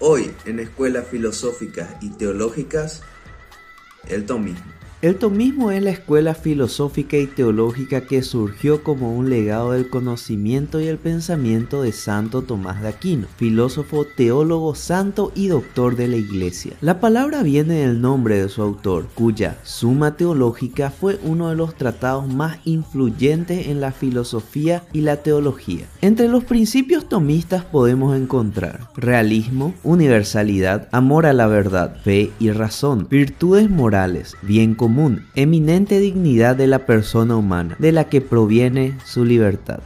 Hoy en escuelas filosóficas y teológicas, el tomismo. El tomismo es la escuela filosófica y teológica que surgió como un legado del conocimiento y el pensamiento de Santo Tomás de Aquino, filósofo, teólogo, santo y doctor de la Iglesia. La palabra viene del nombre de su autor, cuya Suma Teológica fue uno de los tratados más influyentes en la filosofía y la teología. Entre los principios tomistas podemos encontrar realismo, universalidad, amor a la verdad, fe y razón, virtudes morales, bien común, eminente dignidad de la persona humana, de la que proviene su libertad.